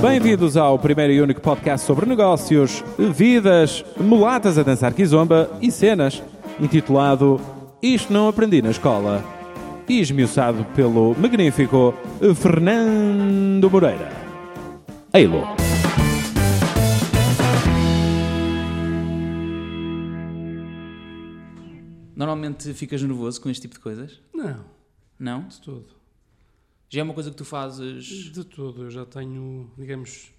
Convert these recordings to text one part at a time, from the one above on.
Bem-vindos ao primeiro e único podcast sobre negócios, vidas, mulatas a dançar kizomba e cenas, intitulado Isto Não Aprendi na Escola, e esmiuçado pelo magnífico Fernando Moreira. Eilo. Normalmente ficas nervoso com este tipo de coisas? Não, Não? de todo. Já é uma coisa que tu fazes. De todo. Eu já tenho, digamos,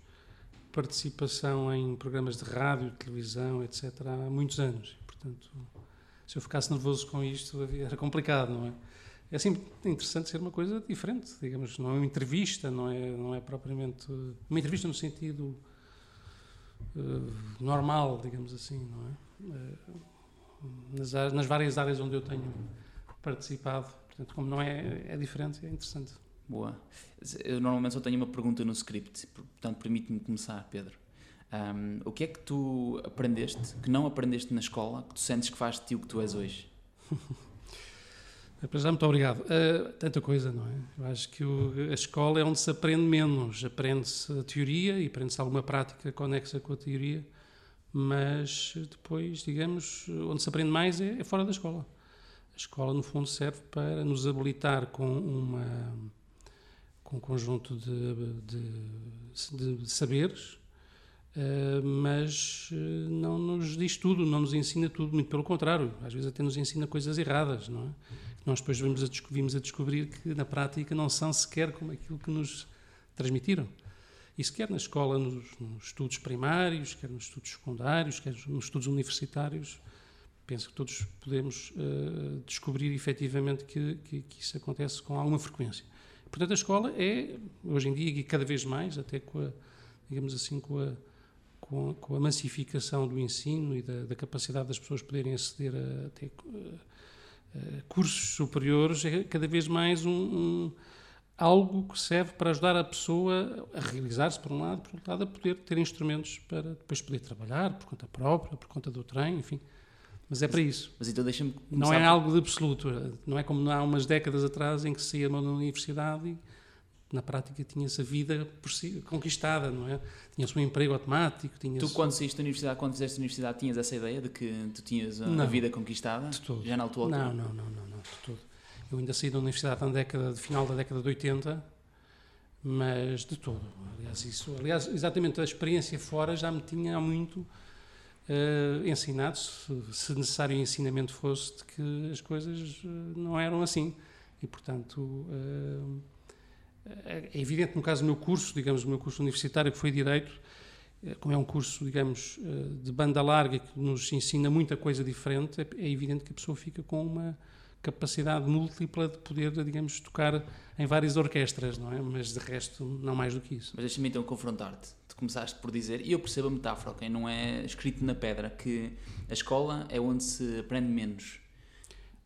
participação em programas de rádio, televisão, etc. há muitos anos. Portanto, se eu ficasse nervoso com isto, era complicado, não é? É sempre interessante ser uma coisa diferente, digamos, não é uma entrevista, não é, não é propriamente uma entrevista no sentido eh, normal, digamos assim, não é? Eh, nas, nas várias áreas onde eu tenho participado, portanto, como não é, é diferente, é interessante. Boa. Eu normalmente só tenho uma pergunta no script, portanto permite-me começar, Pedro. Ahm, o que é que tu aprendeste, que não aprendeste na escola, que tu sentes que faz de ti o que tu és hoje? Para já, muito obrigado. Uh, tanta coisa, não é? Eu acho que o- a escola é onde se aprende menos. Aprende-se a teoria e aprende-se alguma prática conexa com a teoria, mas depois, digamos, onde se aprende mais é, é fora da escola. A escola, no fundo, serve para nos habilitar com uma com um conjunto de, de, de saberes, uh, mas uh, não nos diz tudo, não nos ensina tudo, muito pelo contrário, às vezes até nos ensina coisas erradas, não é? Nós depois vimos a, vimos a descobrir que na prática não são sequer como aquilo que nos transmitiram. Isso quer na escola, nos, nos estudos primários, quer nos estudos secundários, quer nos estudos universitários. Penso que todos podemos uh, descobrir efetivamente que, que, que isso acontece com alguma frequência. Portanto, a escola é, hoje em dia, e cada vez mais, até com a, digamos assim, com a, com a, com a massificação do ensino e da, da capacidade das pessoas poderem aceder a, até, uh, cursos superiores, é cada vez mais um, um, algo que serve para ajudar a pessoa a realizar-se, por um lado, por outro lado, a poder ter instrumentos para depois poder trabalhar por conta própria, por conta do trem, enfim. Mas é para isso. Mas então deixa-me Não é algo de absoluto. Não é como há umas décadas atrás em que se ia na universidade e na prática tinha-se a vida por si conquistada, não é? Tinha-se um emprego automático. Tinha Tu, quando saíste da universidade, quando fizeste a universidade, tinhas essa ideia de que tu tinhas a, Não. a vida conquistada? De todo. Já na altura? Não, não, não, não, não, de todo. Eu ainda saí da universidade na década, final da década de 80, mas de todo. Aliás, isso, aliás, exatamente a experiência fora já me tinha muito uh, ensinado, se, se necessário ensinamento fosse, de que as coisas uh, não eram assim. E, portanto, uh, é evidente, no caso do meu curso, digamos, o meu curso universitário, que foi Direito, como é um curso, digamos, de banda larga que nos ensina muita coisa diferente, é evidente que a pessoa fica com uma capacidade múltipla de poder, digamos, tocar em várias orquestras, não é? Mas de resto, não mais do que isso. Mas deixa-me então confrontar-te. Começaste por dizer, e eu percebo a metáfora, ok? Não é escrito na pedra, que a escola é onde se aprende menos.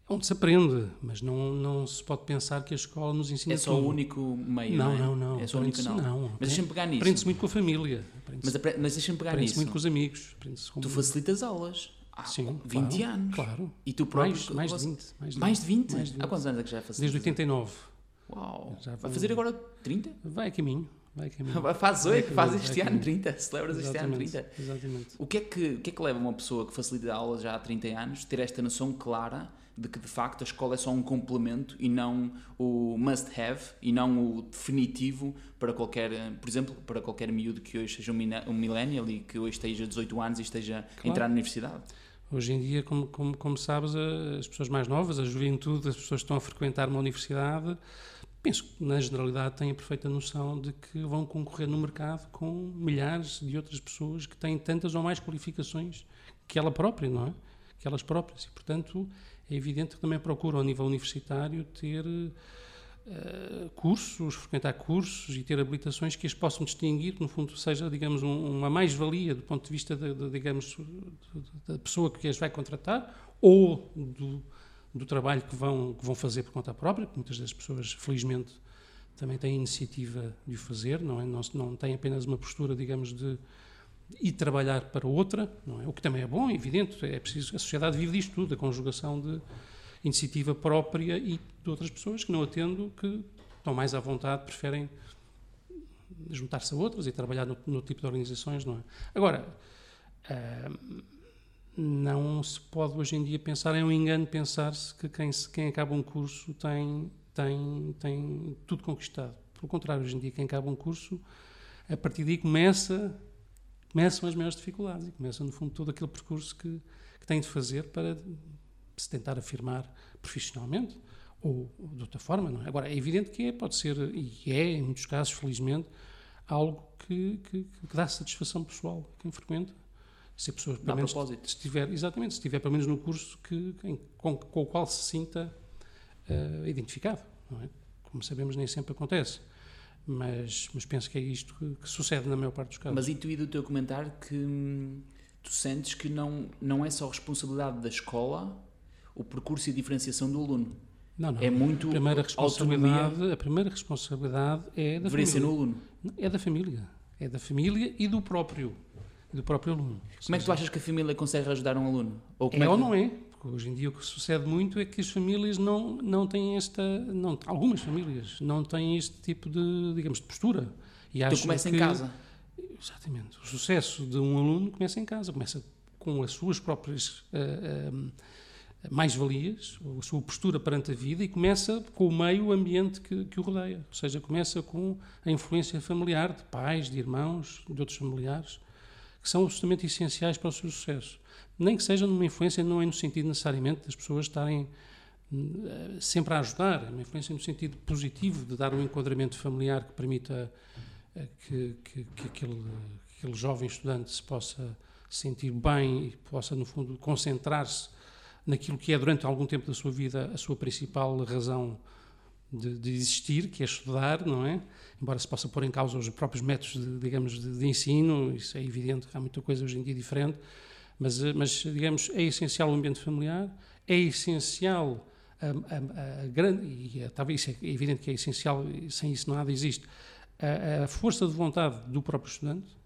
Onde se aprende, mas não, não se pode pensar que a escola nos ensina É só tudo. o único meio, Não, não, é? não, não. É só o único Aprende-se- não. não. Mas deixa-me pegar nisso. Aprende-se muito com a família. Aprende-se Mas, mas deixa-me pegar aprende-se nisso. muito com os amigos. Aprende-se com Tu facilitas aulas há Sim, 20 claro, anos. Claro. E tu próprio... Mais, mais de 20. Mais de Mais de 20? Mais de 20. Há quantos anos é que já facilitas? Desde 89. Uau! Já Vai vou- fazer agora 30? Vai a caminho. Vai a. Faz Vai a 8, caminho, faz este a ano caminho. 30, celebras este ano Exatamente, 30. Exatamente. O que, é que, o que é que leva uma pessoa que facilita aulas já há 30 anos ter esta noção clara de que de facto a escola é só um complemento e não o must have e não o definitivo para qualquer, por exemplo, para qualquer miúdo que hoje seja um, millennial e que hoje esteja 18 anos e esteja a Claro. entrar na universidade? Hoje em dia, como, como, como sabes, a- as pessoas mais novas, a juventude, as pessoas que estão a frequentar uma universidade, penso que na generalidade têm a perfeita noção de que vão concorrer no mercado com milhares de outras pessoas que têm tantas ou mais qualificações que ela própria, não é? Que elas próprias. E, portanto, é evidente que também procuram, ao nível universitário, ter eh, cursos, frequentar cursos e ter habilitações que as possam distinguir, que no fundo seja, digamos, um- uma mais-valia do ponto de vista, de, de, digamos, da pessoa que as vai contratar ou do, do trabalho que vão, que vão fazer por conta própria, que muitas das pessoas, felizmente, também têm iniciativa de o fazer, não é? Não, não têm apenas uma postura, digamos, de ir trabalhar para outra, não é? O que também é bom, é evidente, é preciso, a sociedade vive disto tudo, a conjugação de iniciativa própria e de outras pessoas que não atendo, que estão mais à vontade, preferem juntar-se a outras e trabalhar no, no, tipo de organizações, não é? Agora, uh, não se pode hoje em dia pensar, é um engano pensar-se que quem, quem acaba um curso tem, tem, tem tudo conquistado. Pelo contrário, hoje em dia quem acaba um curso, a partir daí começa, começam as maiores dificuldades e começa, no fundo, todo aquele percurso que, que tem de fazer para se tentar afirmar profissionalmente ou, de outra forma. Não é? Agora, é evidente que é, pode ser, e é, em muitos casos, felizmente, algo que, que, que dá satisfação pessoal a quem frequenta. Se a pessoa, pelo menos, estiver, exatamente, se estiver pelo menos no curso que, com, com, o qual se sinta uh, identificado. É? Como sabemos, nem sempre acontece. Mas, mas penso que é isto que, que, sucede na maior parte dos casos. Mas intuí do teu comentário que hum, tu sentes que não, não é só responsabilidade da escola o percurso e a diferenciação do aluno. Não, não. É muito a primeira responsabilidade, autonomia. a primeira responsabilidade é da Deveria família. ser no aluno. É da família. É da família e do próprio do próprio aluno. Como é que tu achas que a família consegue ajudar um aluno? Ou é, é ou não é? Porque hoje em dia o que sucede muito é que as famílias não, não têm esta. Não, algumas famílias não têm este tipo de, digamos, de postura. E então começa que, em casa. Exatamente. O sucesso de um aluno começa em casa, começa com as suas próprias uh, uh, mais-valias, a sua postura perante a vida e começa com o meio ambiente que, que o rodeia. Ou seja, começa com a influência familiar de pais, de irmãos, de outros familiares, que são absolutamente essenciais para o seu sucesso. Nem que seja numa influência, não é no sentido necessariamente das pessoas estarem eh, sempre a ajudar, é uma influência no sentido positivo de dar um enquadramento familiar que permita eh, que, que, que aquele, aquele jovem estudante se possa sentir bem e possa, no fundo, concentrar-se naquilo que é durante algum tempo da sua vida a sua principal razão de, de, existir, que é estudar, não é? Embora se possa pôr em causa os próprios métodos, de, digamos, de, de, ensino, isso é evidente, há muita coisa hoje em dia diferente, mas, eh, mas digamos, é essencial o ambiente familiar, é essencial a, a, a grande, e é, talvez é evidente que é essencial, sem isso nada existe, a, a força de vontade do próprio estudante,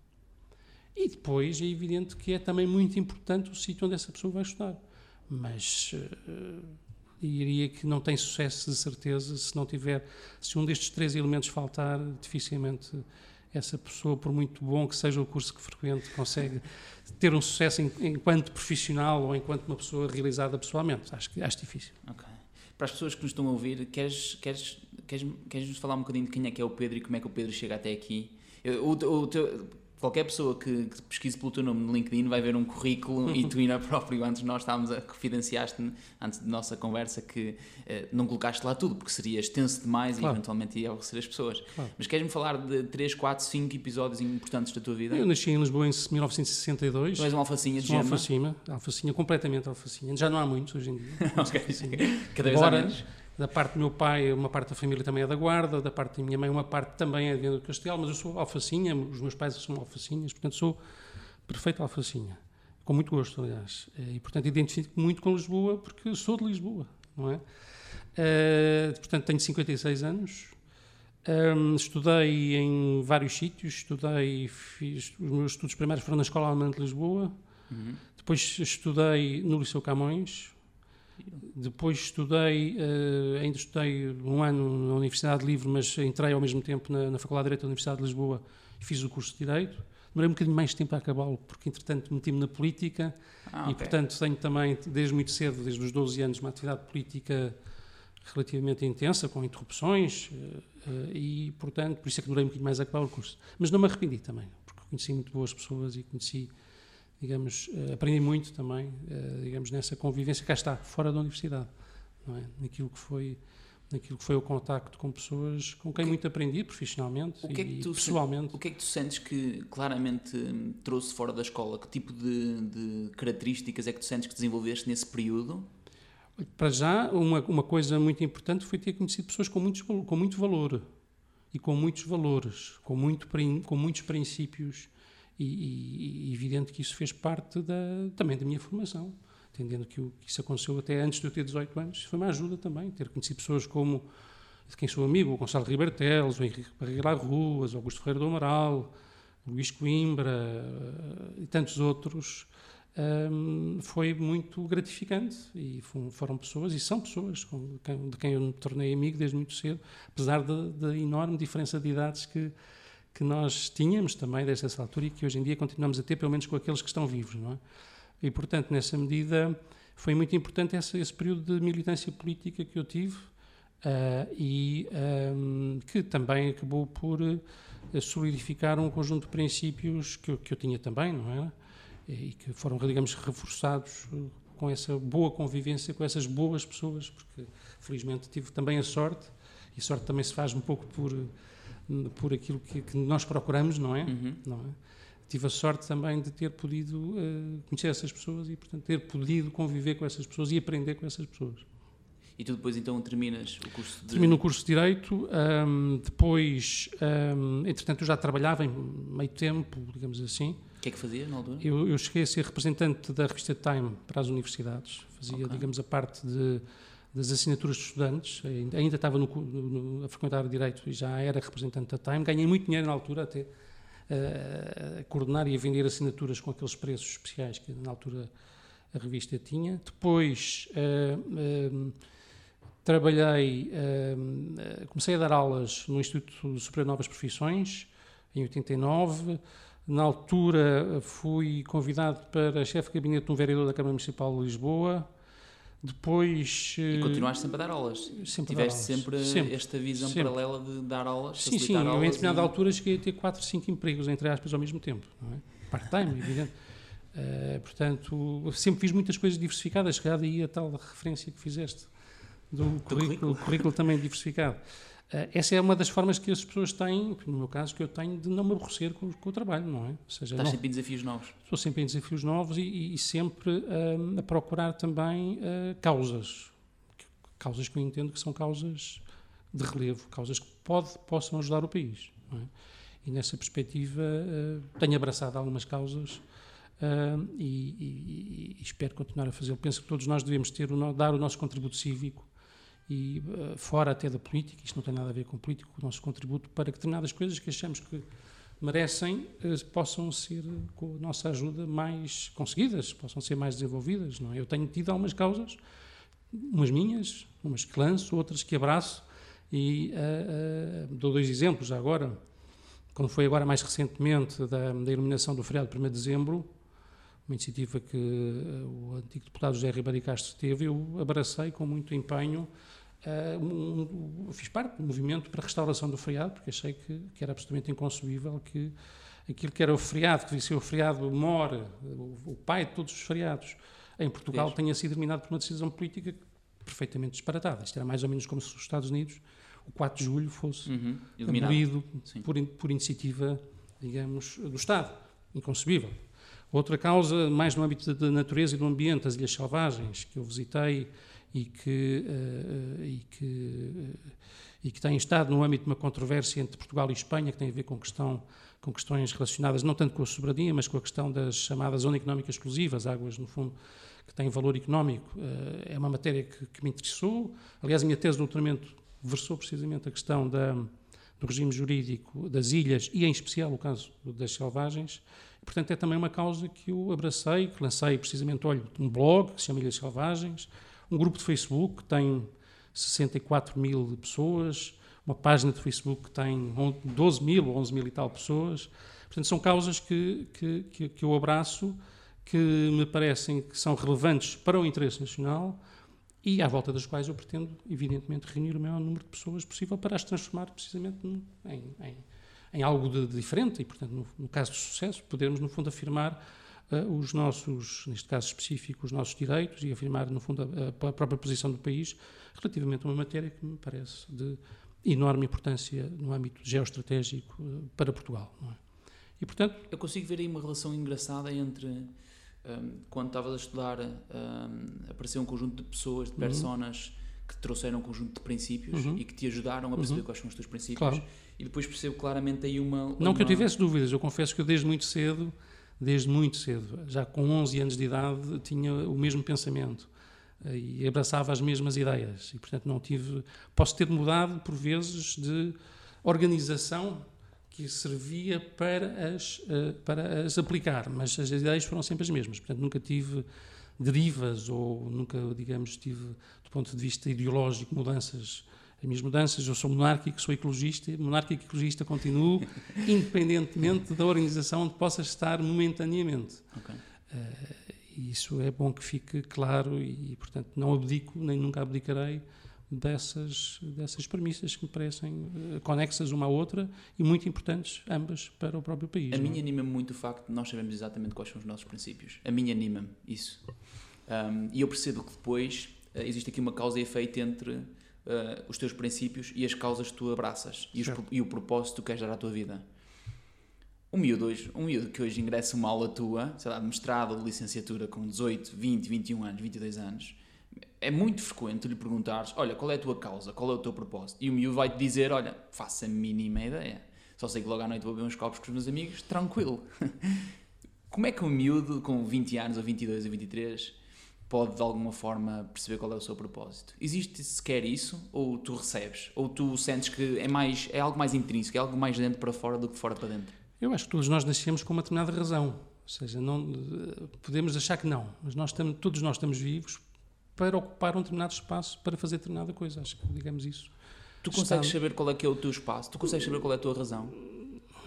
e depois é evidente que é também muito importante o sítio onde essa pessoa vai estudar. Mas uh, diria que não tem sucesso de certeza se não tiver, se um destes três elementos faltar, dificilmente essa pessoa, por muito bom que seja o curso que frequente, consegue ter um sucesso enquanto profissional ou enquanto uma pessoa realizada pessoalmente. Acho que acho difícil. Para as pessoas que nos estão a ouvir, queres, queres, queres, queres nos falar um bocadinho de quem é que é o Pedro e como é que o Pedro chega até aqui? O, o, o teu, qualquer pessoa que, que, pesquise pelo teu nome no LinkedIn vai ver um currículo e tu ainda próprio, antes nós estávamos a confidenciaste antes da nossa conversa que uh, não colocaste lá tudo, porque seria extenso demais claro. e eventualmente ia aborrecer as pessoas. Claro. Mas queres-me falar de 3, 4, 5 episódios importantes da tua vida? Eu nasci em Lisboa em 1962. Tu és uma alfacinha de Uma alfacinha, alfacinha, completamente alfacinha. Já não há muitos hoje em dia. ok, cada vez há menos. Da parte do meu pai, uma parte da família também é da Guarda, da parte da minha mãe, uma parte também é de do Castelo, mas eu sou alfacinha, os meus pais são alfacinhas, portanto sou perfeito alfacinha. Com muito gosto, aliás. E, portanto, identifico muito com Lisboa, porque sou de Lisboa, não é? Uh, portanto, tenho 56 anos. Um, estudei em vários sítios, estudei, fiz, os meus estudos primários foram na Escola Alemã de Lisboa, uhum. depois estudei no Liceu Camões, depois estudei, uh, ainda estudei um ano na Universidade Livre, mas entrei ao mesmo tempo na, na Faculdade de Direito da Universidade de Lisboa e fiz o curso de Direito. Demorei um bocadinho mais tempo a acabá-lo, porque entretanto meti-me na política ah, okay. e, portanto, tenho também, desde muito cedo, desde os 12 anos, uma atividade política relativamente intensa, com interrupções, uh, e, portanto, por isso é que demorei um bocadinho mais a acabar o curso. Mas não me arrependi também, porque conheci muito boas pessoas e conheci digamos, eh, aprendi muito também, eh, digamos, nessa convivência, cá está, fora da universidade, não é? Naquilo que foi naquilo que foi o contacto com pessoas com quem que, muito aprendi profissionalmente que é que tu pessoalmente. o que é que tu sentes que claramente hum, trouxe fora da escola? Que tipo de, de, características é que tu sentes que desenvolveste nesse período? Para já, uma, uma coisa muito importante foi ter conhecido pessoas com, muitos, com muito valor e com muitos valores, com, muito, com muitos princípios e, e, evidente que isso fez parte da, também da minha formação, entendendo que, o, que isso aconteceu até antes de eu ter 18 anos. Foi uma ajuda também, ter conhecido pessoas como de quem sou amigo, o Gonçalo Ribeiro o Henrique Barreira Ruas, o Augusto Ferreira do Amaral, o Luís Coimbra uh, e tantos outros, um, foi muito gratificante e foram pessoas e são pessoas com de quem eu me tornei amigo desde muito cedo, apesar da enorme diferença de idades que que nós tínhamos também desde essa altura e que hoje em dia continuamos a ter, pelo menos com aqueles que estão vivos, não é? E, portanto, nessa medida, foi muito importante esse, esse período de militância política que eu tive uh, e um, que também acabou por solidificar um conjunto de princípios que eu, que eu tinha também, não é? E que foram, digamos, reforçados com essa boa convivência com essas boas pessoas, porque felizmente tive também a sorte, e sorte também se faz um pouco por, por aquilo que, que nós procuramos, não é? Uhum. Não é? Tive a sorte também de ter podido uh, conhecer essas pessoas e, portanto, ter podido conviver com essas pessoas e aprender com essas pessoas. E tu depois então terminas o curso de... Termino o curso de Direito, um, depois, um, entretanto eu já trabalhava em meio tempo, digamos assim. O que é que fazia na altura? Eu, eu cheguei a ser representante da revista Time para as universidades, fazia, okay. digamos, a parte de, das assinaturas de estudantes, ainda, estava no, no, a frequentar Direito e já era representante da Time, ganhei muito dinheiro na altura até uh, a coordenar e a vender assinaturas com aqueles preços especiais que na altura a revista tinha. Depois... Uh, uh, Trabalhei, comecei a dar aulas no Instituto Superior de Novas Profissões, em 89. Na altura fui convidado para chefe de gabinete de um vereador da Câmara Municipal de Lisboa. Depois. E continuaste sempre a dar aulas? Sempre Tiveste aulas. sempre, sempre, esta visão sempre. paralela de dar aulas? Sim, sim. Aulas eu, em determinada e... altura, cheguei a ter 4, 5 empregos, entre aspas, ao mesmo tempo. É? Part-time, evidente. Uh, portanto, sempre fiz muitas coisas diversificadas, chegada aí a tal referência que fizeste do currículo, do currículo também diversificado. Uh, essa é uma das formas que as pessoas têm, no meu caso, que eu tenho de não me aborrecer com, com o trabalho, não é? Ou seja, Estás não, sempre em desafios novos. Estou sempre em desafios novos e, e, sempre uh, a procurar também uh, causas. Causas que eu entendo que são causas de relevo, causas que pode, possam ajudar o país. É? E nessa perspectiva tenho abraçado algumas causas e, e, e, espero continuar a fazê-lo. Penso que todos nós devemos ter o, dar o nosso contributo cívico e uh, fora até da política, isto não tem nada a ver com política, o nosso contributo para que determinadas coisas que achamos que merecem uh, possam ser, com a nossa ajuda, mais conseguidas, possam ser mais desenvolvidas. Não é? Eu tenho tido algumas causas, umas minhas, umas que lanço, outras que abraço, e uh, dou dois exemplos agora. Quando foi agora mais recentemente da, da iluminação do feriado de 1 de dezembro, uma iniciativa que uh, o antigo deputado José Ribeiro Castro teve, eu abracei com muito empenho Uh, um, fiz parte do movimento para a restauração do feriado, porque achei que, que, era absolutamente inconcebível que aquilo que era o feriado, que devia ser o feriado mor, o, o pai de todos os feriados, em Portugal tenha sido eliminado por uma decisão política perfeitamente disparatada. Isto era mais ou menos como se os Estados Unidos, o 4 de julho, fosse uhum, abolido por, por iniciativa, digamos, do Estado. Inconcebível. Outra causa, mais no âmbito da natureza e do ambiente, as Ilhas Selvagens, que eu visitei e que, uh, e, que, uh, e que têm estado no âmbito de uma controvérsia entre Portugal e Espanha, que tem a ver com, questão, com questões relacionadas não tanto com a soberania, mas com a questão das chamadas zonas económicas exclusivas, águas, no fundo, que têm valor económico. É uma matéria que, que, me interessou. Aliás, a minha tese de doutoramento versou precisamente a questão da, do regime jurídico das ilhas e, em especial, o caso das selvagens. Portanto, é também uma causa que eu abracei, que lancei precisamente, olho, um blog que se chama Ilhas Selvagens, um grupo de Facebook que tem 64 mil pessoas, uma página de Facebook que tem 12 mil, 11 mil e tal pessoas. Portanto, são causas que, que, que, eu abraço, que me parecem que são relevantes para o interesse nacional e à volta das quais eu pretendo, evidentemente, reunir o maior número de pessoas possível para as transformar precisamente em, em, em algo de, de, diferente e, portanto, no, no, caso de sucesso, podermos, no fundo, afirmar os nossos, neste caso específico, os nossos direitos e afirmar, no fundo, a, a, própria posição do país relativamente a uma matéria que me parece de enorme importância no âmbito geoestratégico uh, para Portugal. É? E, portanto... Eu consigo ver aí uma relação engraçada entre... Um, quando estavas a estudar, um, apareceu um conjunto de pessoas, de uhum. personas uhum. que trouxeram um conjunto de princípios uhum. e que te ajudaram a perceber uhum. quais são os teus princípios. Claro. E depois percebo claramente aí uma, uma, Não que eu tivesse dúvidas, eu confesso que eu desde muito cedo desde muito cedo. Já com 11 anos de idade tinha o mesmo pensamento eh, e abraçava as mesmas ideias. E, portanto, não tive. Posso ter mudado, por vezes, de organização que servia para as, eh, para as aplicar, mas as ideias foram sempre as mesmas. Portanto, nunca tive derivas ou nunca, digamos, tive, do ponto de vista ideológico, mudanças as minhas mudanças, eu sou monárquico, sou ecologista, monárquico e ecologista continuo, independentemente da organização onde possa estar momentaneamente. Ok. Uh, isso é bom que fique claro e, portanto, não abdico, nem nunca abdicarei dessas, dessas premissas que me parecem uh, conexas uma à outra e muito importantes, ambas, para o próprio país. A não? mim anima-me muito o facto de nós sabemos exatamente quais são os nossos princípios. A mim anima-me isso. Um, e eu percebo que depois uh, existe aqui uma causa e efeito entre uh, os teus princípios e as causas que tu abraças e, os, e, o propósito que tu queres dar à tua vida. Um miúdo, hoje, um miúdo que hoje ingressa uma aula tua, sei lá, de mestrado ou de licenciatura com 18, 20, 21 anos, 22 anos, é muito frequente lhe perguntares: Olha, qual é a tua causa? Qual é o teu propósito? E o miúdo vai-te dizer: Olha, faça a mínima ideia. Só sei que logo à noite vou beber uns copos com os meus amigos, tranquilo. Como é que um miúdo com 20 anos, ou 22, ou 23, pode de alguma forma perceber qual é o seu propósito? Existe sequer isso? Ou tu recebes? Ou tu sentes que é, mais, é algo mais intrínseco, é algo mais de dentro para fora do que fora para dentro? Eu acho que todos nós nascemos com uma determinada razão. Ou seja, não, podemos achar que não, mas nós estamos, todos nós estamos vivos para ocupar um determinado espaço, para fazer determinada coisa. Acho que digamos isso. Tu consegues Está... saber qual é que é o teu espaço? Tu consegues saber qual é a tua razão?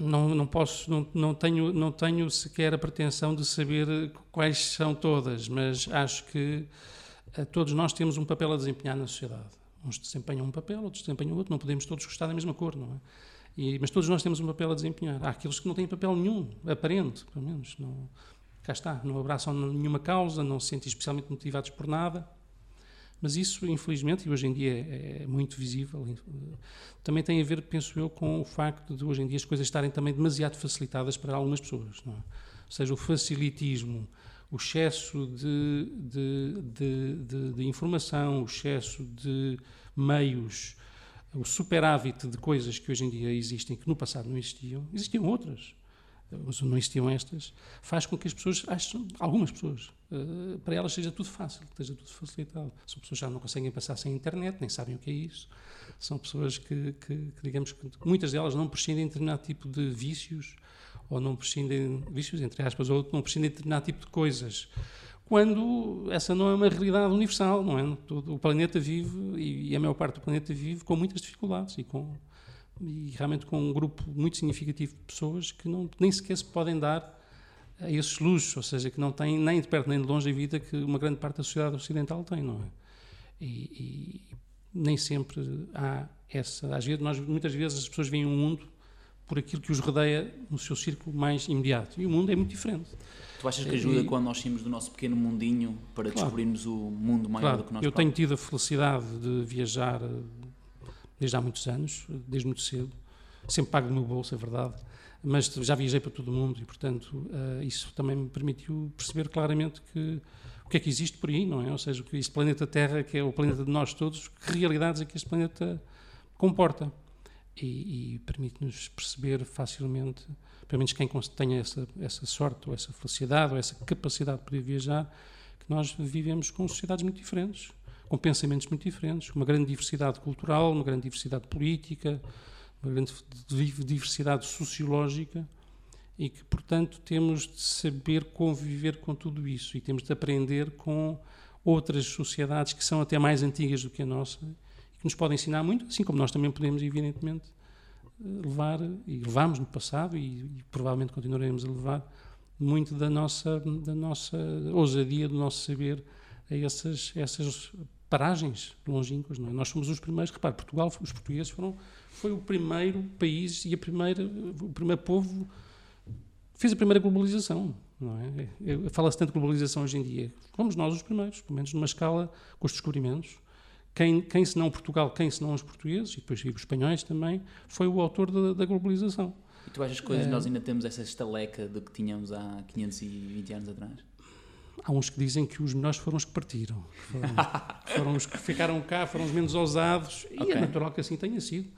Não, não posso, não, não, tenho, não tenho sequer a pretensão de saber quais são todas, mas acho que eh, todos nós temos um papel a desempenhar na sociedade. Uns desempenham um papel, outros desempenham outro. Não podemos todos gostar da mesma cor, não é? E, mas todos nós temos um papel a desempenhar. Há aqueles que não têm papel nenhum, aparente, pelo menos. Não, cá está, não abraçam nenhuma causa, não se sentem especialmente motivados por nada. Mas isso, infelizmente, e hoje em dia é, é, muito visível, também tem a ver, penso eu, com o facto de hoje em dia as coisas estarem também demasiado facilitadas para algumas pessoas. É? Ou seja, o facilitismo, o excesso de, de, de, de, informação, o excesso de meios o superávit de coisas que hoje em dia existem, que no passado não existiam, existiam outras, não existiam estas, faz com que as pessoas, algumas pessoas, uh, para elas seja tudo fácil, seja tudo facilitado. São pessoas que já não conseguem passar sem internet, nem sabem o que é isso. São pessoas que, que, que digamos que muitas delas não prescindem de determinado tipo de vícios, ou não prescindem, vícios entre aspas, ou não prescindem de determinado tipo de coisas quando essa não é uma realidade universal, não é? O planeta vive, e a maior parte do planeta vive, com muitas dificuldades e, com, e realmente com um grupo muito significativo de pessoas que não, nem sequer se podem dar a esses luxos, ou seja, que não têm nem de perto nem de longe a vida que uma grande parte da sociedade ocidental tem, não é? E, e nem sempre há essa. Às vezes, nós, muitas vezes as pessoas veem o um mundo por aquilo que os rodeia no seu círculo mais imediato. E o mundo é muito diferente. Tu achas que ajuda e, quando nós saímos do nosso pequeno mundinho para claro, descobrirmos o mundo maior claro, do que nós Eu tenho tido a felicidade de viajar desde há muitos anos, desde muito cedo. Sempre pago do meu bolso, é verdade. Mas já viajei para todo o mundo e, portanto, uh, isso também me permitiu perceber claramente que o que é que existe por aí, não é? Ou seja, que este planeta Terra, que é o planeta de nós todos, que realidades é que este planeta comporta. E, e permite-nos perceber facilmente pelo menos quem tenha essa, essa sorte, ou essa felicidade, ou essa capacidade de poder viajar, que nós vivemos com sociedades muito diferentes, com pensamentos muito diferentes, uma grande diversidade cultural, uma grande diversidade política, uma grande diversidade sociológica e que, portanto, temos de saber conviver com tudo isso e temos de aprender com outras sociedades que são até mais antigas do que a nossa e que nos podem ensinar muito, assim como nós também podemos, evidentemente, levar, e levamos no passado e, e, provavelmente continuaremos a levar, muito da nossa, da nossa ousadia, do nosso saber a essas, essas paragens longínquas. Não é? Nós somos os primeiros, repare, Portugal, os portugueses foram, foi o primeiro país e a primeira, o primeiro povo fez a primeira globalização. Não é? Fala-se tanto de globalização hoje em dia. Fomos nós os primeiros, pelo menos numa escala com os descobrimentos. Quem, quem senão Portugal, quem senão os portugueses, e depois os espanhóis também, foi o autor da, da globalização. E tu achas que hoje é, nós ainda temos essa estaleca do que tínhamos há 520 anos atrás? Há uns que dizem que os melhores foram os que partiram. Foram, foram os que ficaram cá, foram os menos ousados, e okay. é natural que assim tenha sido.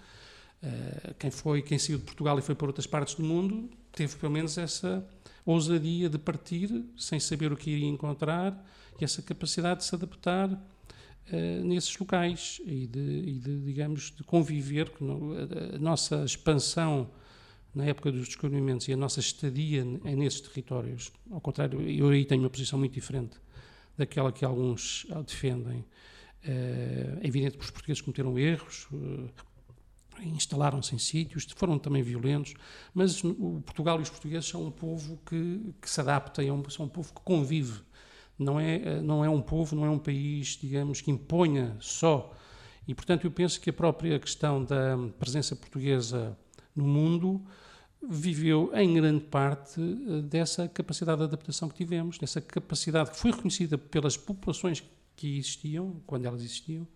Uh, quem foi, quem saiu de Portugal e foi para outras partes do mundo, teve pelo menos essa ousadia de partir sem saber o que iria encontrar e essa capacidade de se adaptar uh, nesses locais e de, e de, digamos, de conviver com a, a nossa expansão na época dos descobrimentos e a nossa estadia nesses territórios. Ao contrário, eu aí tenho uma posição muito diferente daquela que alguns defendem. É evidente que os portugueses cometeram erros, instalaram-se em sítios, foram também violentos, mas o Portugal e os portugueses são um povo que, que se adapta, é um, são um povo que convive. Não é, não é um povo, não é um país, digamos, que imponha só. E, portanto, eu penso que a própria questão da presença portuguesa no mundo viveu em grande parte eh, dessa capacidade de adaptação que tivemos, dessa capacidade que foi reconhecida pelas populações que existiam, quando elas existiam,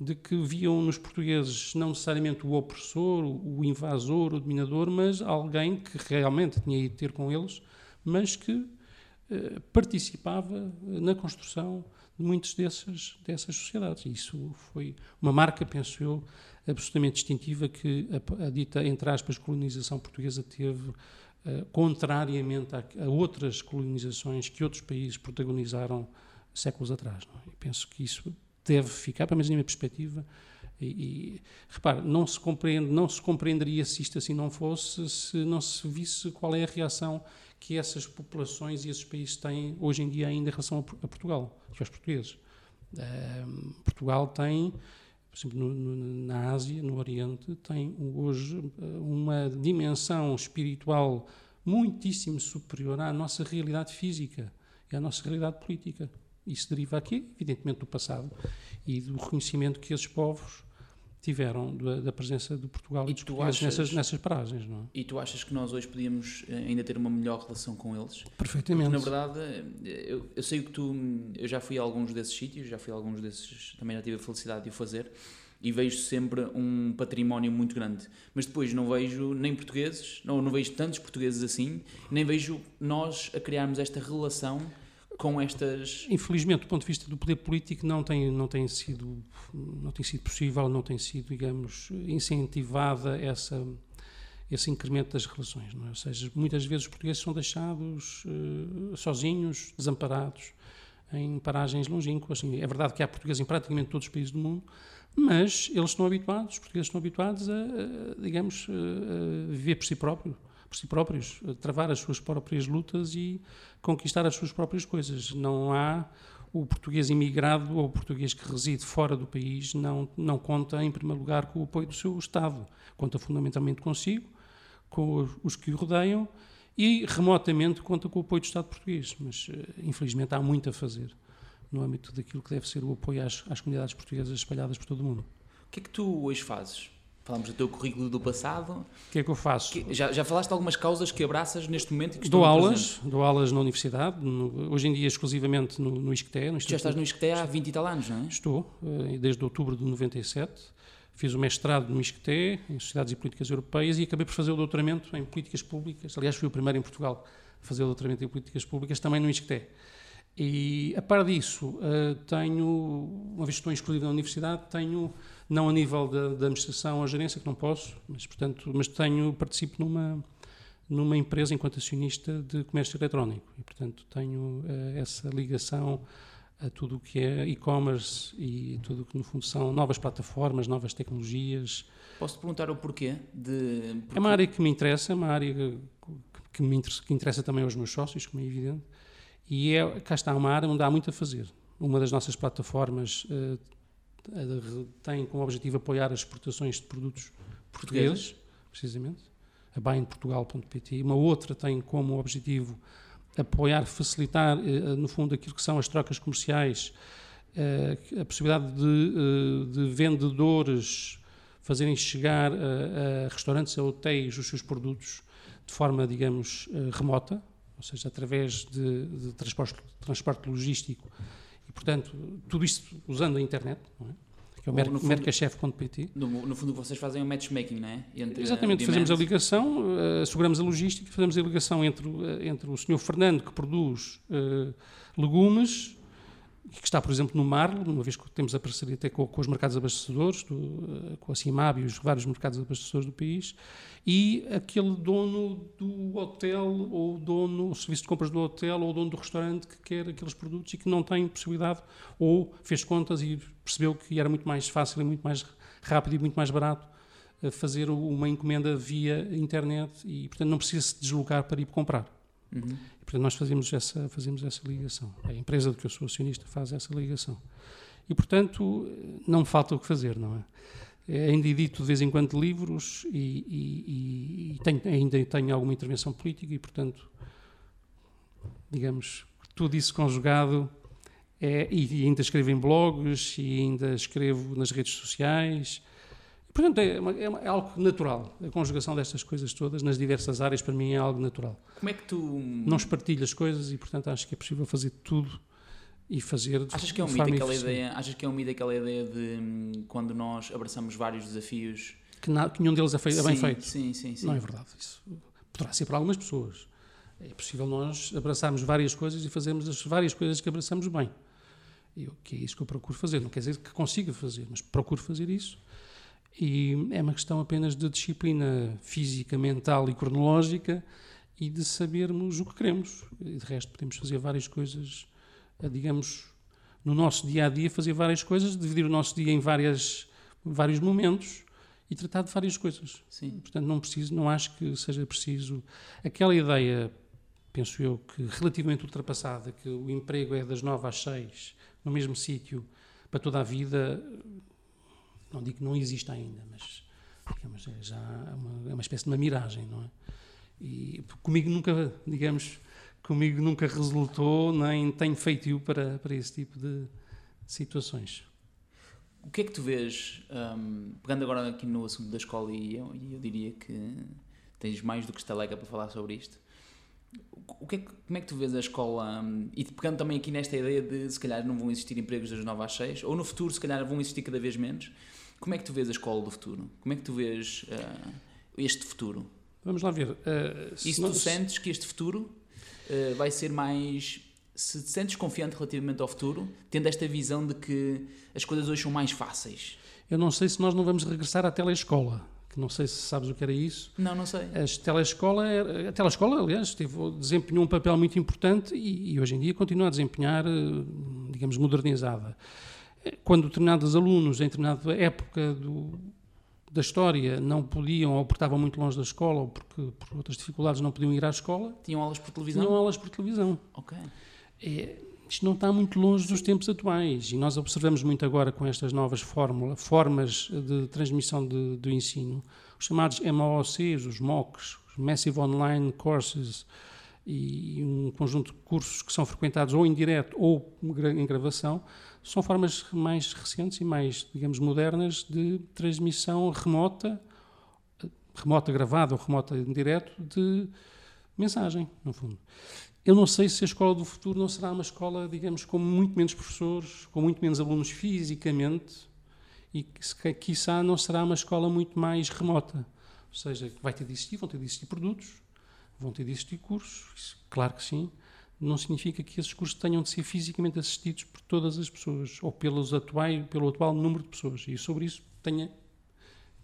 de que viam nos portugueses não necessariamente o opressor, o invasor, o dominador, mas alguém que realmente tinha ido ter com eles, mas que eh, participava na construção de muitas dessas, dessas sociedades. Isso foi uma marca, penso eu, absolutamente distintiva que a, a dita, entre aspas, colonização portuguesa teve, uh, contrariamente a, a, outras colonizações que outros países protagonizaram séculos atrás. É? E penso que isso deve ficar, pelo menos na minha perspectiva, e, e repare, não se compreende, não se compreenderia se isto assim não fosse, se não se visse qual é a reação que essas populações e esses países têm hoje em dia ainda em relação a, Portugal, aos portugueses. Portugal tem por exemplo, no, no, na Ásia, no Oriente, tem hoje eh, uma dimensão espiritual muitíssimo superior à nossa realidade física e à nossa realidade política. Isso deriva aqui, evidentemente, do passado e do reconhecimento que esses povos tiveram da, da presença de Portugal e, e dos portugueses nessas, nessas paragens. Não é? E tu achas que nós hoje podíamos eh, ainda ter uma melhor relação com eles? Perfeitamente. Porque, na verdade, eh, eu, eu sei que tu... Eu já fui a alguns desses sítios, já fui a alguns desses... Também já tive a felicidade de o fazer e vejo sempre um património muito grande. Mas depois não vejo nem portugueses, não, não vejo tantos portugueses assim, nem vejo nós a criarmos esta relação com estas. Infelizmente, do ponto de vista do poder político, não tem, não tem, sido, não tem sido possível, não tem sido, digamos, incentivada essa, esse incremento das relações. É? Ou seja, muitas vezes os portugueses são deixados uh, sozinhos, desamparados, em paragens longínquas. É verdade que há portugueses em praticamente todos os países do mundo, mas eles estão habituados, os portugueses estão habituados a, a digamos, a viver por si próprios por si próprios, travar as suas próprias lutas e conquistar as suas próprias coisas. Não há o português imigrado ou o português que reside fora do país não, não conta, em primeiro lugar, com o apoio do seu Estado. Conta fundamentalmente consigo, com os que o rodeiam e, remotamente, conta com o apoio do Estado português. Mas, eh, infelizmente, há muito a fazer no âmbito daquilo que deve ser o apoio às, às comunidades portuguesas espalhadas por todo o mundo. O que é que tu hoje fazes? Falamos do teu currículo do passado. O que é que eu faço? Que, já, já falaste de algumas causas que abraças neste momento? E que dou aulas, dou aulas na universidade, no, hoje em dia exclusivamente no, no ISCTE. No já estás no ISCTE há 20 e tal anos, não é? Estou, eh, desde outubro de 97. Fiz o mestrado no ISCTE, em Sociedades e Políticas Europeias, e acabei por fazer o doutoramento em Políticas Públicas. Aliás, fui o primeiro em Portugal a fazer o doutoramento em Políticas Públicas, também no ISCTE. E, a par disso, uh, tenho, uma vez que estou inscrito na universidade, tenho, não a nível da, da administração ou gerência, que não posso, mas, portanto, mas tenho, participo numa, numa empresa enquanto acionista de comércio eletrónico. E, portanto, tenho uh, essa ligação a tudo o que é e-commerce e tudo o que, no fundo, são novas plataformas, novas tecnologias. Posso te perguntar o porquê? De... Porque... É uma área que me interessa, é uma área que, que me interessa, que interessa também aos meus sócios, como é evidente e é, cá está uma área onde há muito a fazer. Uma das nossas plataformas uh, tem como objetivo apoiar as exportações de produtos portugueses, precisamente, a buyinportugal.pt. Uma outra tem como objetivo apoiar, facilitar, uh, no fundo, aquilo que são as trocas comerciais, uh, a possibilidade de, de, vendedores fazerem chegar a, a restaurantes, a hotéis, os seus produtos de forma, digamos, remota, ou seja, através de, de transporte, transporte, logístico e, portanto, tudo isto usando a internet, é? que é o mer mercachef.pt. No, no, fundo, vocês fazem o um matchmaking, não é? Entre Exatamente, fazemos a ligação, uh, asseguramos a logística, fazemos a ligação entre, uh, entre o senhor Fernando, que produz uh, legumes, que está, por exemplo, no Marlo, uma vez que temos a parceria até com, com os mercados abastecedores, do, eh, com a CIMAB e os vários mercados abastecedores do país, e aquele dono do hotel, ou dono, o serviço de compras do hotel, ou dono do restaurante que quer aqueles produtos e que não tem possibilidade, ou fez contas e percebeu que era muito mais fácil e muito mais rápido e muito mais barato eh, fazer uma encomenda via internet e, portanto, não precisa se deslocar para ir comprar. Uhum. Portanto, nós fazemos essa, fazemos essa ligação. A empresa de que eu sou acionista faz essa ligação. E, portanto, não falta o que fazer, não é? Ainda edito de vez em quando livros e, e, e tenho, ainda tenho alguma intervenção política e, portanto, digamos, tudo isso conjugado é, e ainda escrevo em blogs e ainda escrevo nas redes sociais. Portanto, é, uma, é, uma, é, algo natural. A conjugação destas coisas todas nas diversas áreas, para mim, é algo natural. Como é que tu. Não espartilho as coisas e, portanto, acho que é possível fazer tudo e fazer. Achas que é um mito aquela ideia? Achas que é um mito aquela ideia de hum, quando nós abraçamos vários desafios que, na, que nenhum deles é, feito, é bem feito? Sim, sim, sim. Não é verdade. Isso poderá ser para algumas pessoas. É possível nós abraçarmos várias coisas e fazermos as várias coisas que abraçamos bem. Eu, que é isso que eu procuro fazer. Não quer dizer que consiga fazer, mas procuro fazer isso. E é uma questão apenas de disciplina física, mental e cronológica e de sabermos o que queremos. E de resto, podemos fazer várias coisas, eh, digamos, no nosso dia a dia, fazer várias coisas, dividir o nosso dia em várias, vários momentos e tratar de várias coisas. Sim. Portanto, não preciso, não acho que seja preciso aquela ideia, penso eu, que relativamente ultrapassada, que o emprego é das nove às seis no mesmo sítio para toda a vida, não digo que não existe ainda, mas digamos, é já uma, é uma espécie de uma miragem, não é? E comigo nunca, digamos, comigo nunca resultou, nem tenho feito para, para esse tipo de situações. O que é que tu vês, um, pegando agora aqui no assunto da escola, e eu, eu diria que tens mais do que estalega para falar sobre isto, o que é, como é que tu vês a escola, um, e pegando também aqui nesta ideia de se calhar não vão existir empregos das 9 às 6, ou no futuro se calhar vão existir cada vez menos, como é que tu vês a escola do futuro? Como é que tu vês uh, este futuro? Vamos lá ver. Uh, se e se nós... tu sentes que este futuro uh, vai ser mais. Se te sentes confiante relativamente ao futuro, tendo esta visão de que as coisas hoje são mais fáceis? Eu não sei se nós não vamos regressar à telescola que não sei se sabes o que era isso. Não, não sei. A telescola, a telescola aliás, teve, desempenhou um papel muito importante e, e, hoje em dia continua a desempenhar, eh, digamos, modernizada. Quando determinados alunos, em determinada época do, da história, não podiam ou porque estavam muito longe da escola ou porque por outras dificuldades não podiam ir à escola... Tinham aulas por televisão? Tinham aulas por televisão. Ok. É, isto não está muito longe dos tempos atuais e nós observamos muito agora com estas novas fórmula, formas de transmissão de, do ensino, os chamados MOOCs, os MOOCs, os Massive Online Courses, e um conjunto de cursos que são frequentados ou em direto ou em gravação, são formas mais recentes e mais, digamos, modernas de transmissão remota, remota gravada ou remota em direto, de mensagem, no fundo. Eu não sei se a escola do futuro não será uma escola, digamos, com muito menos professores, com muito menos alunos fisicamente, e que, quiçá, não será uma escola muito mais remota. Ou seja, vai ter de existir, vão ter de existir produtos, vão ter de existir cursos, claro que sim. Não significa que esses cursos tenham de ser fisicamente assistidos por todas as pessoas, ou pelos atuais, pelo atual número de pessoas. E sobre isso tenha,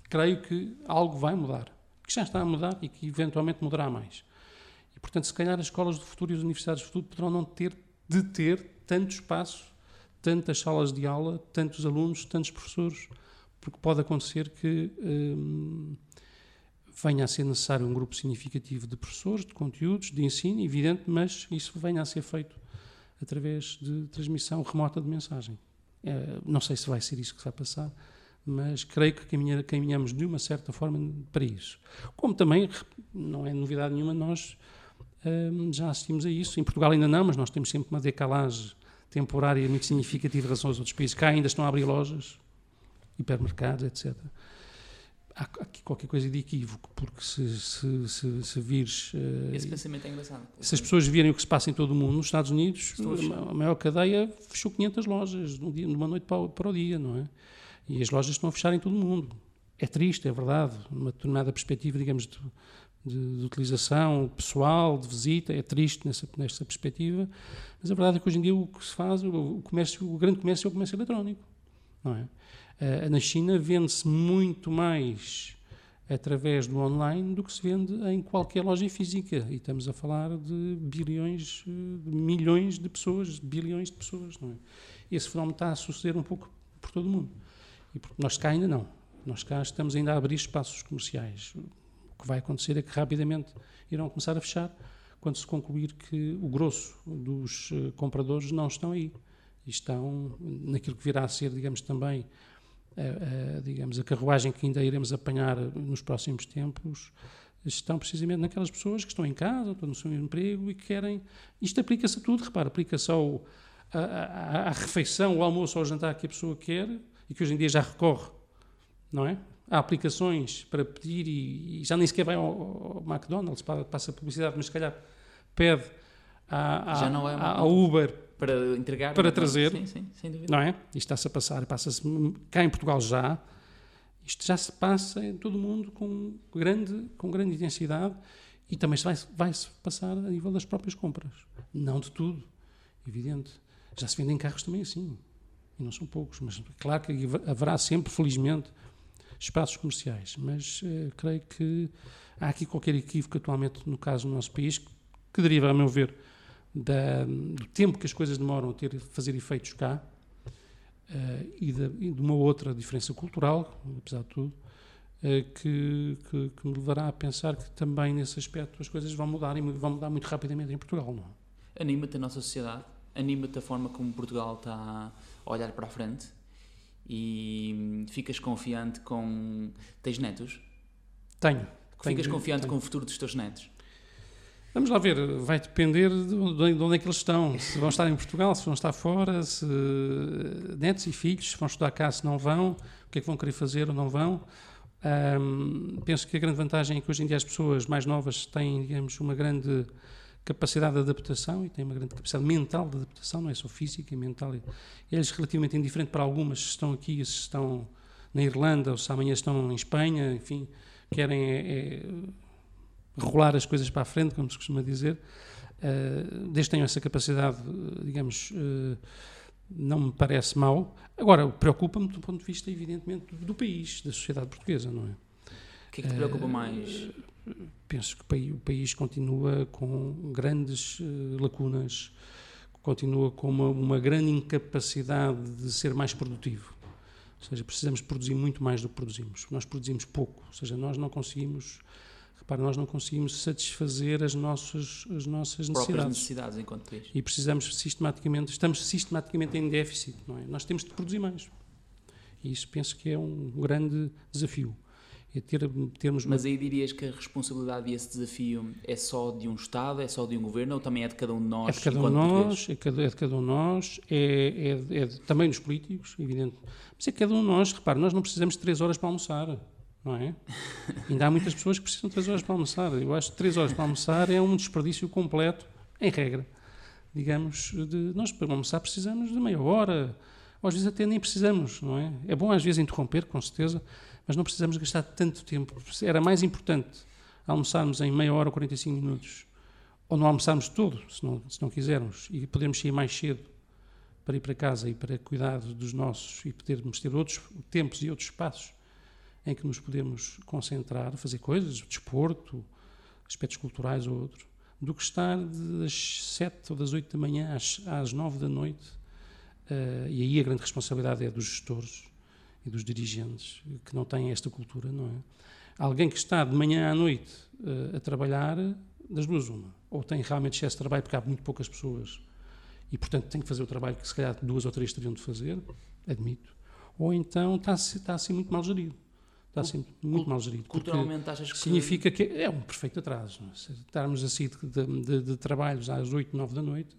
creio que algo vai mudar, que já está a mudar e que eventualmente mudará mais. E, portanto, se calhar as escolas do futuro e as universidades do futuro poderão não ter de ter tanto espaço, tantas salas de aula, tantos alunos, tantos professores, porque pode acontecer que hum, venha a ser necessário um grupo significativo de professores, de conteúdos, de ensino, evidente, mas isso venha a ser feito através de transmissão remota de mensagem. É, não sei se vai ser isso que vai passar, mas creio que caminhamos de uma certa forma para isso. Como também, não é novidade nenhuma, nós já assistimos a isso. Em Portugal ainda não, mas nós temos sempre uma decalagem temporária muito significativa em relação aos outros países. Cá ainda estão a abrir lojas, hipermercados, etc. Há aqui qualquer coisa de equívoco, porque se, se, se, se vires. Uh, Esse pensamento é engraçado. Se as pessoas virem o que se passa em todo o mundo, nos Estados Unidos, a maior cadeia fechou 500 lojas de uma noite para o, para o dia, não é? E as lojas estão a fechar em todo o mundo. É triste, é verdade, numa determinada perspectiva, digamos, de, de, de, utilização pessoal, de visita, é triste nessa, nessa perspectiva, mas a verdade é que hoje em dia o que se faz, o, comércio, o grande comércio é o comércio eletrónico, não é? Uh, na China vende-se muito mais através do online do que se vende em qualquer loja física, e estamos a falar de bilhões, de milhões de pessoas, bilhões de pessoas, não é? Esse fenómeno está a suceder um pouco por todo o mundo. E nós cá ainda não. Nós cá estamos ainda a abrir espaços comerciais. O que vai acontecer é que rapidamente irão começar a fechar quando se concluir que o grosso dos uh, compradores não estão aí. estão naquilo que virá a ser, digamos, também a, a, digamos, a carruagem que ainda iremos apanhar nos próximos tempos, estão precisamente naquelas pessoas que estão em casa, estão no seu emprego e que querem. Isto aplica-se a tudo, repara, aplica-se ao, à, refeição, ao almoço, ao jantar que a pessoa quer e que hoje em dia já recorre, não é? Há aplicações para pedir e, e já nem sequer vai ao, ao McDonald's, passa publicidade, mas se calhar pede à, à, é Uber para entregar para trazer sim, sim, sem dúvida. não é isto está-se a passar passa-se cá em Portugal já isto já se passa em todo o mundo com grande, com grande intensidade e também vai, vai se passar a nível das próprias compras. Não de tudo, evidente. Já se vendem carros também assim, e não são poucos, mas claro que haverá sempre, felizmente, espaços comerciais, mas uh, creio que há aqui qualquer equívoco atualmente no caso do nosso país, que, deriva, a meu ver, da, do tempo que as coisas demoram a ter, fazer efeitos cá, uh, e, e, de, uma outra diferença cultural, apesar de tudo, uh, que, que, que, me levará a pensar que também nesse aspecto as coisas vão mudar e vão mudar muito rapidamente em Portugal. Não? É? Anima-te a nossa sociedade, anima-te a forma como Portugal está a olhar para a frente e ficas confiante com. Tens netos? Tenho. Ficas tenho, confiante tenho. com o futuro dos teus netos? Vamos lá ver, vai depender de onde é que eles estão. Se vão estar em Portugal, se vão estar fora, se netos e filhos se vão estudar cá, se não vão, o que é que vão querer fazer ou não vão. Um, penso que a grande vantagem é que hoje em dia as pessoas mais novas têm, digamos, uma grande capacidade de adaptação e têm uma grande capacidade mental de adaptação, não é só física, é mental. É relativamente indiferente para algumas, se estão aqui, se estão na Irlanda ou se amanhã estão em Espanha, enfim, querem é, é rolar as coisas para a frente, como se costuma dizer, uh, desde tenham essa capacidade, digamos, uh, não me parece mal. Agora, preocupa-me do ponto de vista, evidentemente, do, país, da sociedade portuguesa, não é? O que é que te preocupa uh, mais? Penso que o país continua com grandes lacunas, continua com uma, uma grande incapacidade de ser mais produtivo. Ou seja, precisamos produzir muito mais do que produzimos. Nós produzimos pouco, ou seja, nós não conseguimos Repare, nós não conseguimos satisfazer as nossas, as nossas necessidades. necessidades enquanto país. E precisamos sistematicamente, estamos sistematicamente em déficit, não é? Nós temos de produzir mais. E isso penso que é um grande desafio. É ter, termos Mas aí dirias que a responsabilidade desse desafio é só de um Estado, é só de um governo ou também é de cada um de nós? É de cada um de nós, é, cada, é de cada um de nós, é, é, é de, também dos políticos, evidente. Mas é de cada um de nós, repare, nós não precisamos de três horas para almoçar não é? Ainda há muitas pessoas que precisam de 3 horas para almoçar. Eu acho que 3 horas para almoçar é um desperdício completo, em regra. Digamos, de, nós para almoçar precisamos de meia hora, ou às vezes até nem precisamos, não é? É bom às vezes interromper, com certeza, mas não precisamos gastar tanto tempo. Era mais importante almoçarmos em meia hora ou 45 minutos, ou não almoçarmos todo, se não, se não quisermos, e podermos sair mais cedo para ir para casa e para cuidar dos nossos e podermos ter outros tempos e outros espaços em que nos podemos concentrar, fazer coisas, desporto, aspectos culturais ou outro, do que estar das 7 ou das 8 da manhã às, às 9 da noite. Uh, e aí a grande responsabilidade é dos gestores e dos dirigentes que não têm esta cultura, não é? Alguém que está de manhã à noite uh, a trabalhar, das duas uma. Ou tem realmente excesso de trabalho porque há muito poucas pessoas e, portanto, tem que fazer o trabalho que se calhar duas ou três teriam de fazer, admito. Ou então está, está assim muito mal gerido. Está sempre muito mal gerido. Culturalmente achas que... Significa que é um perfeito atraso. É? Se estarmos assim de, de, de, trabalhos às 8, 9 da noite,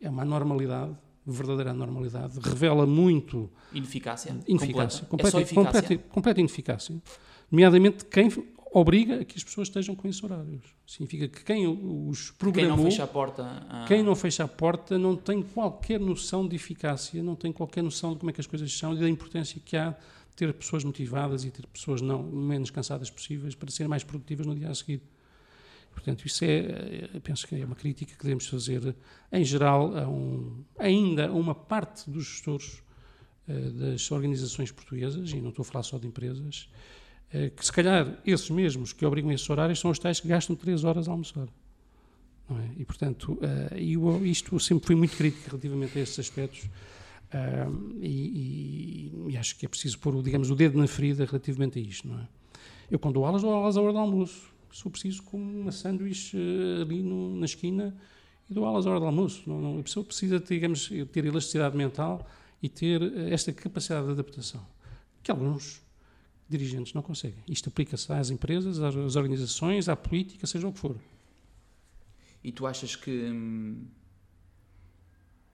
é uma anormalidade, verdadeira anormalidade, revela muito... Ineficácia? Ineficácia. Completa, é completa, completa, completa ineficácia. Nomeadamente quem obriga a que as pessoas estejam com esses horários. Significa que quem os programou... Quem não fecha a porta... Ah... Quem não fecha a porta não tem qualquer noção de eficácia, não tem qualquer noção de como é que as coisas são e da importância que há ter pessoas motivadas e ter pessoas não menos cansadas possíveis para serem mais produtivas no dia a seguir. Portanto, isso é, penso que é uma crítica que devemos fazer, em geral, a um, ainda a uma parte dos gestores uh, das organizações portuguesas, e não estou a falar só de empresas, uh, que se calhar esses mesmos que obrigam esses horários são os tais que gastam 3 horas a almoçar. É? E, portanto, uh, eu, isto sempre fui muito crítico relativamente a esses aspectos, Uh, e, e, e, acho que é preciso pôr, digamos, o dedo na ferida relativamente a isto, não é? Eu, quando dou aulas, dou aulas à hora do almoço. Se for preciso, como uma sanduíche uh, ali no, na esquina e dou aulas à hora do almoço. Não, não, a pessoa precisa, digamos, ter elasticidade mental e ter eh, esta capacidade de adaptação, que alguns dirigentes não conseguem. Isto aplica-se às empresas, às organizações, à política, seja o que for. E tu achas que hum,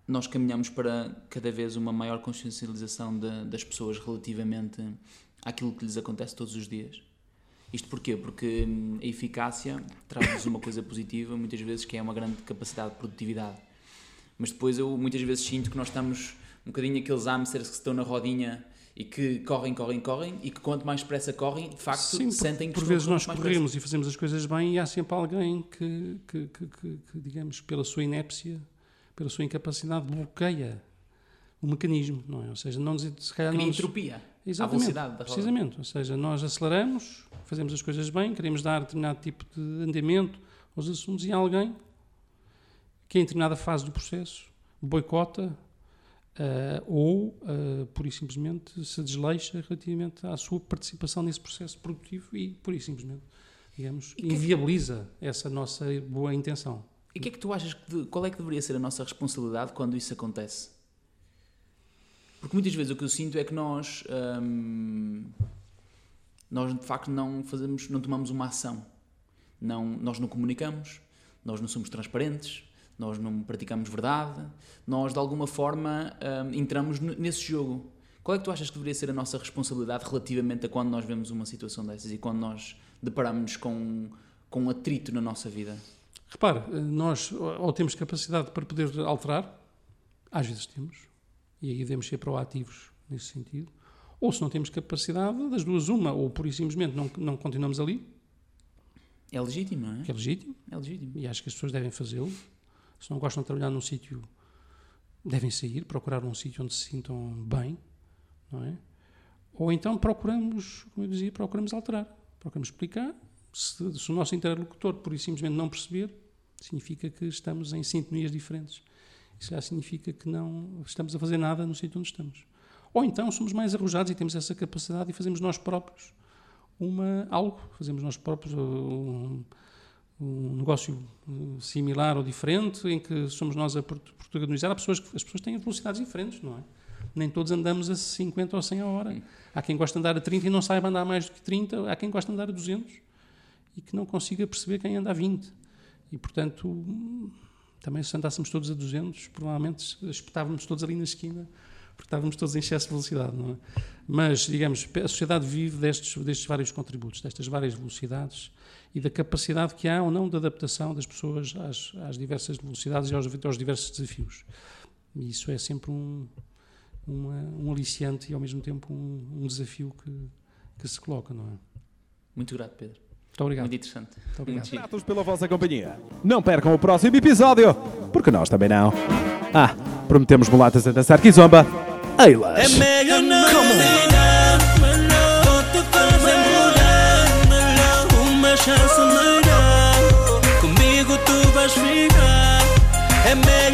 nós caminhamos para cada vez uma maior consciencialização de, das pessoas relativamente àquilo que lhes acontece todos os dias? Isto porquê? Porque hum, a eficácia traz-nos uma coisa positiva, muitas vezes, que é uma grande capacidade de produtividade. Mas depois eu muitas vezes sinto que nós estamos um bocadinho aqueles hamsters que estão na rodinha e que correm, correm, correm e que quanto mais pressa correm, de facto, Sim, sentem por, que por vezes nós corremos e fazemos as coisas bem e há sempre alguém que, que, que, que, que, digamos, pela sua inépcia, pela sua incapacidade, bloqueia o mecanismo, não é? Ou seja, não nos, se calhar não nos- entropia Exatamente, à velocidade da roda. precisamente. Ou seja, nós aceleramos, fazemos as coisas bem, queremos dar determinado tipo de andamento aos assuntos e alguém que em determinada fase do processo boicota ah, ou, ah, pura e simplesmente, se desleixa relativamente à sua participação nesse processo produtivo e, pura e simplesmente, digamos, E que- inviabiliza essa nossa boa intenção. E o que é que tu achas que de- qual é que deveria ser a nossa responsabilidade quando isso acontece? Porque muitas vezes o que eu sinto é que nós hum, nós de facto não fazemos, não tomamos uma ação. Não, nós não comunicamos, nós não somos transparentes, nós não praticamos verdade, nós de alguma forma hum, entramos nesse jogo. Qual é que tu achas que deveria ser a nossa responsabilidade relativamente a quando nós vemos uma situação dessas e quando nós deparamos com, com um atrito na nossa vida? Repare, nós ou temos capacidade para poder alterar, às vezes temos, e aí devemos ser proativos nesse sentido, ou se não temos capacidade, das duas uma, ou por isso simplesmente não, não continuamos ali, É legítimo, não é? que é legítimo, É legítimo. e acho que as pessoas devem fazê-lo. Se não gostam de trabalhar num sítio, devem sair, procurar um sítio onde se sintam bem, não é? Ou então procuramos, como eu dizia, procuramos alterar, procuramos explicar. Se, se o nosso interlocutor, por isso simplesmente não perceber, significa que estamos em sintonias diferentes. Isso já significa que não estamos a fazer nada no sítio onde estamos. Ou então somos mais arrojados e temos essa capacidade e fazemos nós próprios uma, algo, fazemos nós próprios um, um negócio uh, similar ou diferente, em que somos nós a prot- protagonizar. Há pessoas que as pessoas têm velocidades diferentes, não é? Nem todos andamos a 50 ou 100 a hora. Há quem gosta de andar a 30 e não saiba andar mais do que 30, há quem gosta de andar a 200 e que não consiga perceber quem anda a 20. E, portanto, também se andássemos todos a 200, provavelmente espetávamos todos ali na esquina, porque estávamos todos em excesso de velocidade, não é? Mas, digamos, a sociedade vive destes, destes vários contributos, destas várias velocidades e da capacidade que há ou não de adaptação das pessoas às, às diversas velocidades e aos, aos diversos desafios. E isso é sempre um, uma- um aliciante e, ao mesmo tempo, um, um desafio que, que se coloca, não é? Muito grato, Pedro. Muito obrigado. Muito interessante. Muito obrigado. Gratos pela vossa companhia. Não percam o próximo episódio, porque nós também não. Ah, prometemos mulatas a dançar kizomba. Eilas! É mudar Melhor, uma chance melhor Comigo tu vais ficar É melhor